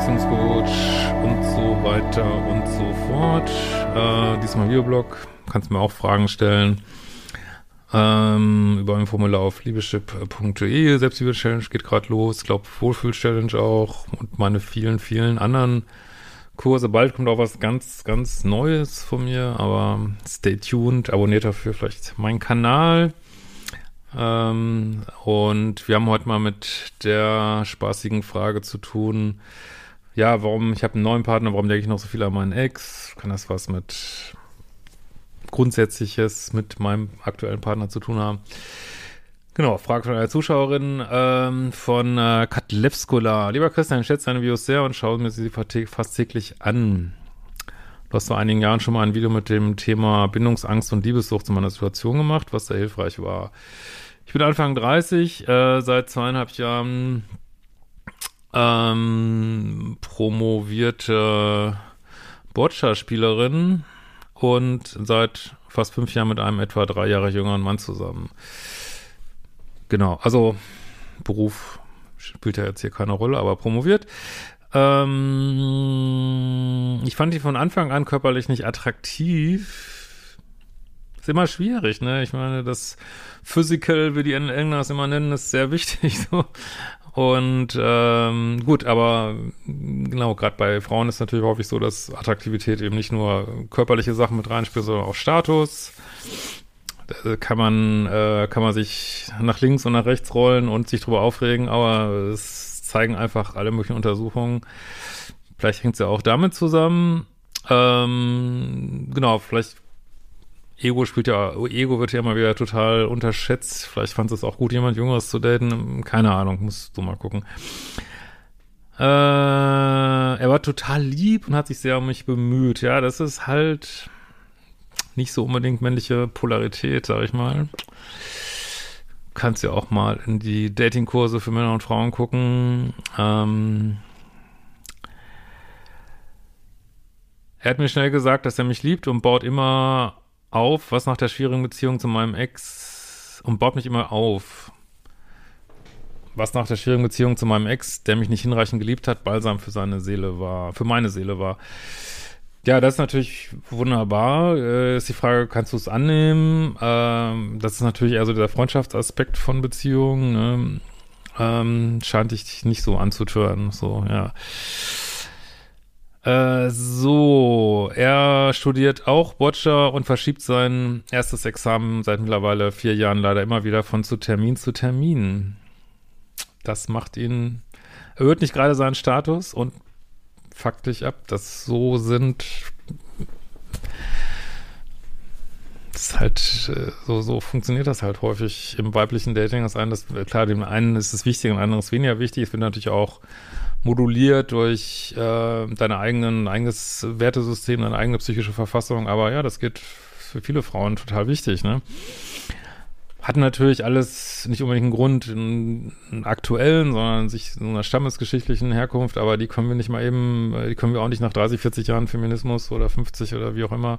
Beziehungscoach und so weiter und so fort. Äh, diesmal Videoblog, kannst mir auch Fragen stellen. Ähm, über ein Formular auf liebeschip.de. Selbstliebe-Challenge geht gerade los. Ich glaube, Wohlfühl-Challenge auch und meine vielen, vielen anderen Kurse. Bald kommt auch was ganz, ganz Neues von mir, aber stay tuned. Abonniert dafür vielleicht meinen Kanal. Ähm, und wir haben heute mal mit der spaßigen Frage zu tun, ja, warum, ich habe einen neuen Partner, warum denke ich noch so viel an meinen Ex? Kann das was mit Grundsätzliches mit meinem aktuellen Partner zu tun haben? Genau, Frage von einer Zuschauerin ähm, von äh, Katlevskola. Lieber Christian, ich schätze deine Videos sehr und schaue mir sie fast täglich an. Du hast vor einigen Jahren schon mal ein Video mit dem Thema Bindungsangst und Liebessucht zu meiner Situation gemacht, was sehr hilfreich war. Ich bin Anfang 30, äh, seit zweieinhalb Jahren ähm, promovierte Boccia-Spielerin und seit fast fünf Jahren mit einem etwa drei Jahre jüngeren Mann zusammen. Genau, also Beruf spielt ja jetzt hier keine Rolle, aber promoviert. Ähm, ich fand die von Anfang an körperlich nicht attraktiv. Ist immer schwierig, ne? Ich meine, das Physical, wie die Engländer es immer nennen, ist sehr wichtig. So. Und ähm, gut, aber genau, gerade bei Frauen ist natürlich häufig so, dass Attraktivität eben nicht nur körperliche Sachen mit reinspielt, sondern auch Status. Da kann man, äh, kann man sich nach links und nach rechts rollen und sich drüber aufregen, aber es zeigen einfach alle möglichen Untersuchungen. Vielleicht hängt es ja auch damit zusammen. Ähm, genau, vielleicht Ego spielt ja, Ego wird ja immer wieder total unterschätzt. Vielleicht fand es auch gut, jemand Jüngeres zu daten. Keine Ahnung, musst du mal gucken. Äh, er war total lieb und hat sich sehr um mich bemüht. Ja, das ist halt nicht so unbedingt männliche Polarität, sag ich mal kannst ja auch mal in die Datingkurse für Männer und Frauen gucken. Ähm, er hat mir schnell gesagt, dass er mich liebt und baut immer auf, was nach der schwierigen Beziehung zu meinem Ex und baut mich immer auf. Was nach der schwierigen Beziehung zu meinem Ex, der mich nicht hinreichend geliebt hat, balsam für seine Seele war, für meine Seele war. Ja, das ist natürlich wunderbar. Äh, ist die Frage, kannst du es annehmen? Ähm, das ist natürlich eher so der Freundschaftsaspekt von Beziehungen. Ne? Ähm, scheint dich nicht so anzutören. So, ja. Äh, so, er studiert auch Boccia und verschiebt sein erstes Examen seit mittlerweile vier Jahren leider immer wieder von zu Termin zu Termin. Das macht ihn, erhöht nicht gerade seinen Status und faktisch ab, dass so sind. Das ist halt, äh, so, so funktioniert das halt häufig im weiblichen Dating. Das eine, das, klar, dem einen ist es wichtig, dem anderen ist weniger wichtig. Es wird natürlich auch moduliert durch äh, deine eigenen, eigenes Wertesystem, deine eigene psychische Verfassung. Aber ja, das geht für viele Frauen total wichtig, ne? hat natürlich alles nicht unbedingt einen Grund, einen, einen aktuellen, sondern sich so einer stammesgeschichtlichen Herkunft, aber die können wir nicht mal eben, die können wir auch nicht nach 30, 40 Jahren Feminismus oder 50 oder wie auch immer,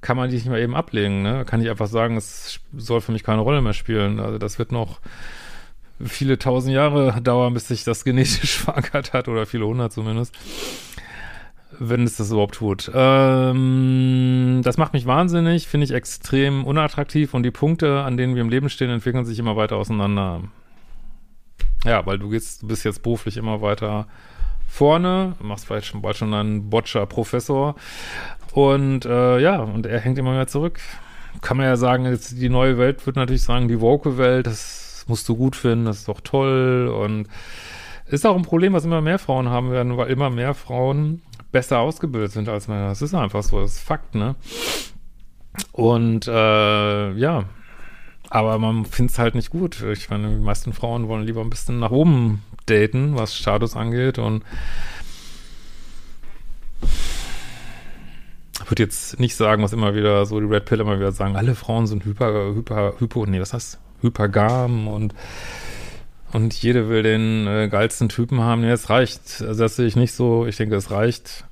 kann man die nicht mal eben ablegen, ne? Kann ich einfach sagen, es soll für mich keine Rolle mehr spielen. Also das wird noch viele tausend Jahre dauern, bis sich das genetisch verankert hat oder viele hundert zumindest wenn es das überhaupt tut. Ähm, das macht mich wahnsinnig, finde ich extrem unattraktiv und die Punkte, an denen wir im Leben stehen, entwickeln sich immer weiter auseinander. Ja, weil du gehst, du bist jetzt beruflich immer weiter vorne, machst vielleicht schon bald schon einen Boccia-Professor und äh, ja, und er hängt immer mehr zurück. Kann man ja sagen, jetzt die neue Welt wird natürlich sagen, die Woke-Welt, das musst du gut finden, das ist doch toll und ist auch ein Problem, was immer mehr Frauen haben werden, weil immer mehr Frauen besser ausgebildet sind als Männer. Das ist einfach so, das ist Fakt, ne? Und äh, ja, aber man findet es halt nicht gut. Ich meine, die meisten Frauen wollen lieber ein bisschen nach oben daten, was Status angeht und ich würde jetzt nicht sagen, was immer wieder so die Red Pill immer wieder sagen, alle Frauen sind hyper, hyper, hypo, nee, was heißt hypergam und und jede will den äh, geilsten Typen haben. Ja, es reicht. Also das sehe ich nicht so. Ich denke, es reicht,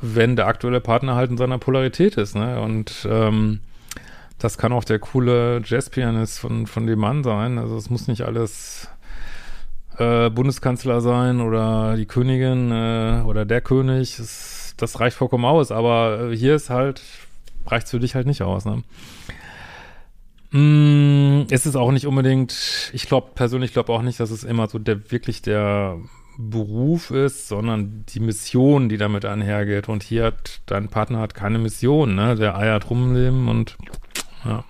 wenn der aktuelle Partner halt in seiner Polarität ist. Ne? Und ähm, das kann auch der coole Jazzpianist von, von dem Mann sein. Also es muss nicht alles äh, Bundeskanzler sein oder die Königin äh, oder der König. Das, das reicht vollkommen aus, aber äh, hier ist halt, reicht für dich halt nicht aus, ne? Mm, es ist auch nicht unbedingt, ich glaube persönlich glaube auch nicht, dass es immer so der wirklich der Beruf ist, sondern die Mission, die damit einhergeht. Und hier hat dein Partner hat keine Mission, ne? Der eiert rumleben und ja.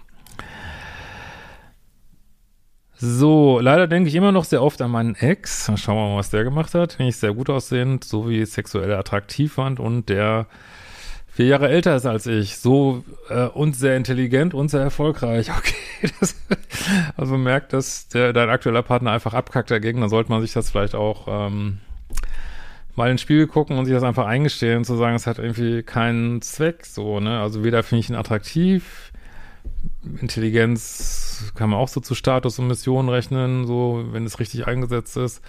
So, leider denke ich immer noch sehr oft an meinen Ex. Schauen wir mal, was der gemacht hat. Den ich sehr gut aussehend, so wie sexuell attraktiv fand und der vier Jahre älter ist als ich, so äh, und sehr intelligent und sehr erfolgreich. Okay, das, also merkt, dass der, dein aktueller Partner einfach abkackt dagegen, dann sollte man sich das vielleicht auch ähm, mal ins Spiel gucken und sich das einfach eingestehen, zu sagen, es hat irgendwie keinen Zweck, so, ne? Also weder finde ich ihn attraktiv, Intelligenz kann man auch so zu Status und Mission rechnen, so, wenn es richtig eingesetzt ist.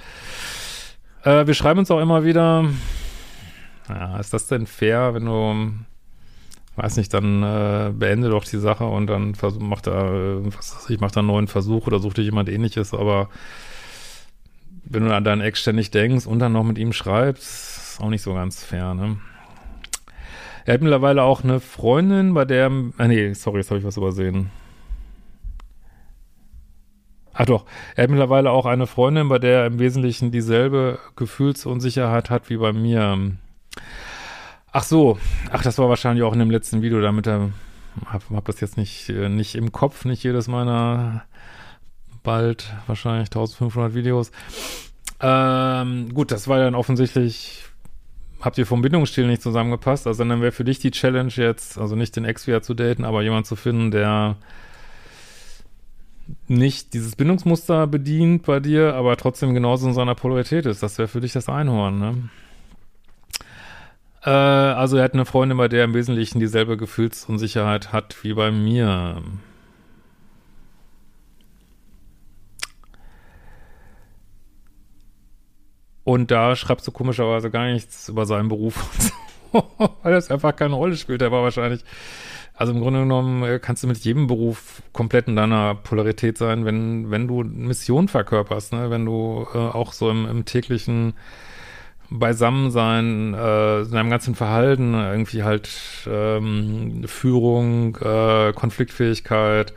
Äh, wir schreiben uns auch immer wieder, ja, ist das denn fair, wenn du, weiß nicht, dann äh, beende doch die Sache und dann mach da, was weiß ich, mach da einen neuen Versuch oder such dir jemand ähnliches, aber wenn du an deinen Ex ständig denkst und dann noch mit ihm schreibst, ist auch nicht so ganz fair, ne? Er hat mittlerweile auch eine Freundin, bei der, ah nee, sorry, jetzt habe ich was übersehen. Ach doch, er hat mittlerweile auch eine Freundin, bei der er im Wesentlichen dieselbe Gefühlsunsicherheit hat wie bei mir. Ach so, ach, das war wahrscheinlich auch in dem letzten Video, damit er, hab, hab das jetzt nicht, äh, nicht im Kopf, nicht jedes meiner bald wahrscheinlich 1500 Videos. Ähm, gut, das war dann offensichtlich, habt ihr vom Bindungsstil nicht zusammengepasst, also dann wäre für dich die Challenge jetzt, also nicht den Ex wieder zu daten, aber jemand zu finden, der nicht dieses Bindungsmuster bedient bei dir, aber trotzdem genauso in seiner Polarität ist. Das wäre für dich das Einhorn, ne? Äh, also er hat eine Freundin, bei der im Wesentlichen dieselbe Gefühlsunsicherheit hat wie bei mir. Und da schreibst du komischerweise gar nichts über seinen Beruf weil das einfach keine Rolle spielt. Der war wahrscheinlich, also im Grunde genommen äh, kannst du mit jedem Beruf komplett in deiner Polarität sein, wenn, wenn du Mission verkörperst, ne? wenn du äh, auch so im, im täglichen Beisammensein, äh, in einem ganzen Verhalten, irgendwie halt ähm, Führung, äh, Konfliktfähigkeit,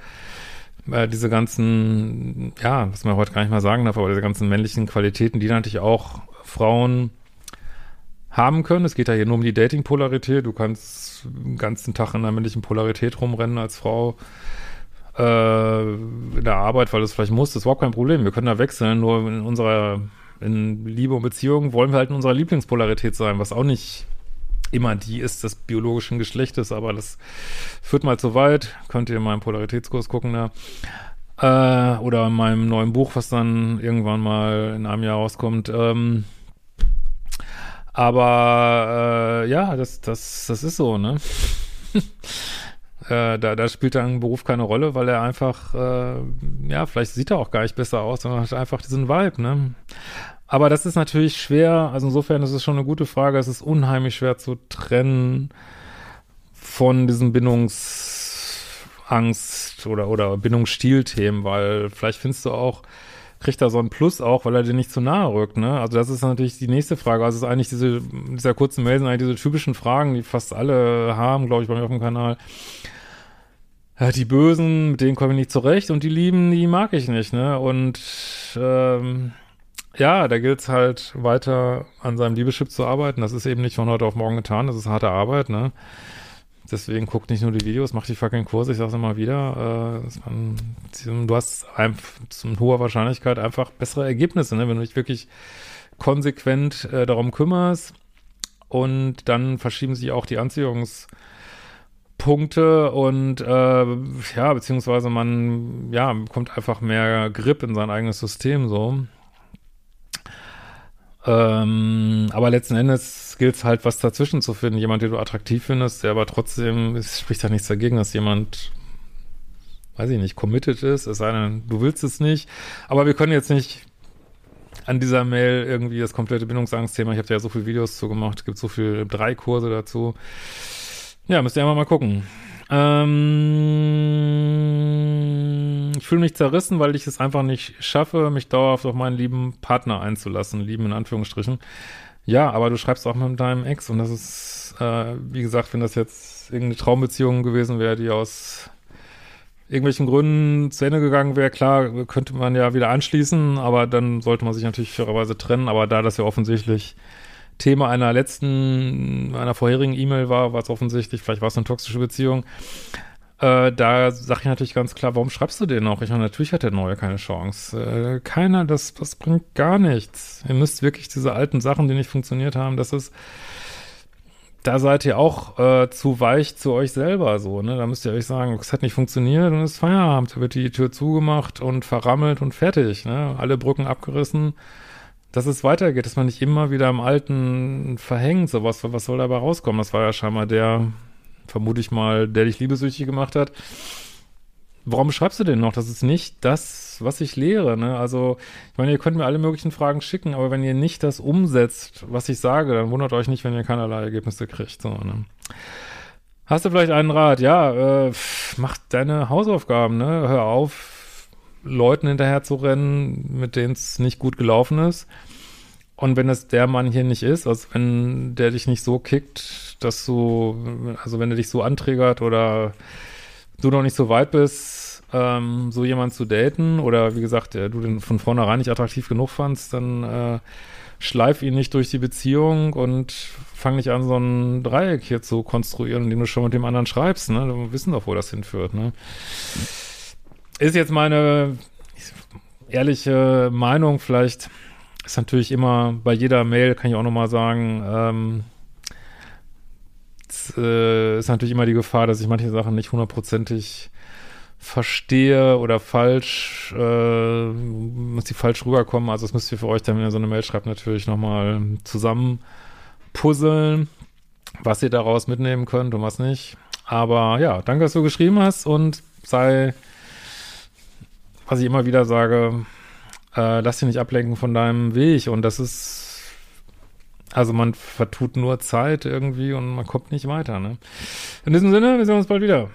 äh, diese ganzen, ja, was man heute gar nicht mal sagen darf, aber diese ganzen männlichen Qualitäten, die natürlich auch Frauen haben können. Es geht ja hier nur um die Dating-Polarität. Du kannst den ganzen Tag in einer männlichen Polarität rumrennen als Frau äh, in der Arbeit, weil du es vielleicht musst. Das ist überhaupt kein Problem. Wir können da wechseln, nur in unserer in Liebe und Beziehung wollen wir halt in unserer Lieblingspolarität sein, was auch nicht immer die ist des biologischen Geschlechtes, aber das führt mal zu weit. Könnt ihr in meinem Polaritätskurs gucken da. Äh, oder in meinem neuen Buch, was dann irgendwann mal in einem Jahr rauskommt. Ähm, aber äh, ja, das, das, das ist so, ne? äh, da, da spielt dann Beruf keine Rolle, weil er einfach, äh, ja, vielleicht sieht er auch gar nicht besser aus, sondern hat einfach diesen Vibe, ne? Aber das ist natürlich schwer, also insofern ist es schon eine gute Frage, es ist unheimlich schwer zu trennen von diesen Bindungsangst oder, oder Bindungsstilthemen, weil vielleicht findest du auch, kriegt er so ein Plus auch, weil er dir nicht zu nahe rückt, ne? Also das ist natürlich die nächste Frage. Also es ist eigentlich diese, dieser kurzen Mail sind eigentlich diese typischen Fragen, die fast alle haben, glaube ich, bei mir auf dem Kanal. Ja, die Bösen, mit denen komme ich nicht zurecht und die Lieben, die mag ich nicht, ne? Und ähm, ja, da gilt es halt weiter an seinem Liebeschip zu arbeiten. Das ist eben nicht von heute auf morgen getan, das ist harte Arbeit, ne? Deswegen guckt nicht nur die Videos, macht die fucking Kurse, ich sag's immer wieder. Äh, du hast einfach mit hoher Wahrscheinlichkeit einfach bessere Ergebnisse, ne? wenn du dich wirklich konsequent äh, darum kümmerst. Und dann verschieben sich auch die Anziehungspunkte und äh, ja, beziehungsweise man ja bekommt einfach mehr Grip in sein eigenes System so. Ähm, aber letzten Endes gilt es halt, was dazwischen zu finden. Jemand, den du attraktiv findest, der aber trotzdem, es spricht ja nichts dagegen, dass jemand, weiß ich nicht, committed ist, es sei denn, du willst es nicht. Aber wir können jetzt nicht an dieser Mail irgendwie das komplette Bindungsangstthema, ich habe da ja so viele Videos zu gemacht, gibt so viele, drei Kurse dazu. Ja, müsst ihr einfach mal gucken. Ähm fühle mich zerrissen, weil ich es einfach nicht schaffe, mich dauerhaft auf meinen lieben Partner einzulassen, lieben in Anführungsstrichen. Ja, aber du schreibst auch mit deinem Ex und das ist, äh, wie gesagt, wenn das jetzt irgendeine Traumbeziehung gewesen wäre, die aus irgendwelchen Gründen zu Ende gegangen wäre, klar, könnte man ja wieder anschließen, aber dann sollte man sich natürlich fairerweise trennen. Aber da das ja offensichtlich Thema einer letzten, einer vorherigen E-Mail war, war es offensichtlich, vielleicht war es eine toxische Beziehung. Äh, da sage ich natürlich ganz klar, warum schreibst du den noch? Ich meine, natürlich hat der Neue keine Chance. Äh, keiner, das, das bringt gar nichts. Ihr müsst wirklich diese alten Sachen, die nicht funktioniert haben, das ist da seid ihr auch äh, zu weich zu euch selber so, ne? Da müsst ihr euch sagen, es hat nicht funktioniert und es ist Feierabend, da wird die Tür zugemacht und verrammelt und fertig, ne? Alle Brücken abgerissen, dass es weitergeht, dass man nicht immer wieder im Alten verhängt, sowas, was soll dabei rauskommen? Das war ja scheinbar der, vermute ich mal, der dich liebesüchtig gemacht hat. Warum schreibst du denn noch? Das ist nicht das, was ich lehre. Ne? Also, ich meine, ihr könnt mir alle möglichen Fragen schicken, aber wenn ihr nicht das umsetzt, was ich sage, dann wundert euch nicht, wenn ihr keinerlei Ergebnisse kriegt. So, ne? Hast du vielleicht einen Rat? Ja, äh, mach deine Hausaufgaben, ne? Hör auf, Leuten hinterher zu rennen, mit denen es nicht gut gelaufen ist. Und wenn es der Mann hier nicht ist, also wenn der dich nicht so kickt, dass du, also wenn er dich so anträgert oder du noch nicht so weit bist, ähm, so jemand zu daten oder wie gesagt, der, du den von vornherein nicht attraktiv genug fandst, dann äh, schleif ihn nicht durch die Beziehung und fang nicht an, so ein Dreieck hier zu konstruieren, indem du schon mit dem anderen schreibst, ne? Wir wissen doch, wo das hinführt, ne? Ist jetzt meine ehrliche Meinung, vielleicht ist natürlich immer bei jeder Mail, kann ich auch nochmal sagen, ähm, äh, ist natürlich immer die Gefahr, dass ich manche Sachen nicht hundertprozentig verstehe oder falsch, äh, muss die falsch rüberkommen. Also das müsst ihr für euch dann, wenn ihr so eine Mail schreibt, natürlich nochmal zusammen puzzeln, was ihr daraus mitnehmen könnt und was nicht. Aber ja, danke, dass du geschrieben hast und sei, was ich immer wieder sage, äh, lass dich nicht ablenken von deinem Weg und das ist also man vertut nur Zeit irgendwie und man kommt nicht weiter. Ne? In diesem Sinne, wir sehen uns bald wieder.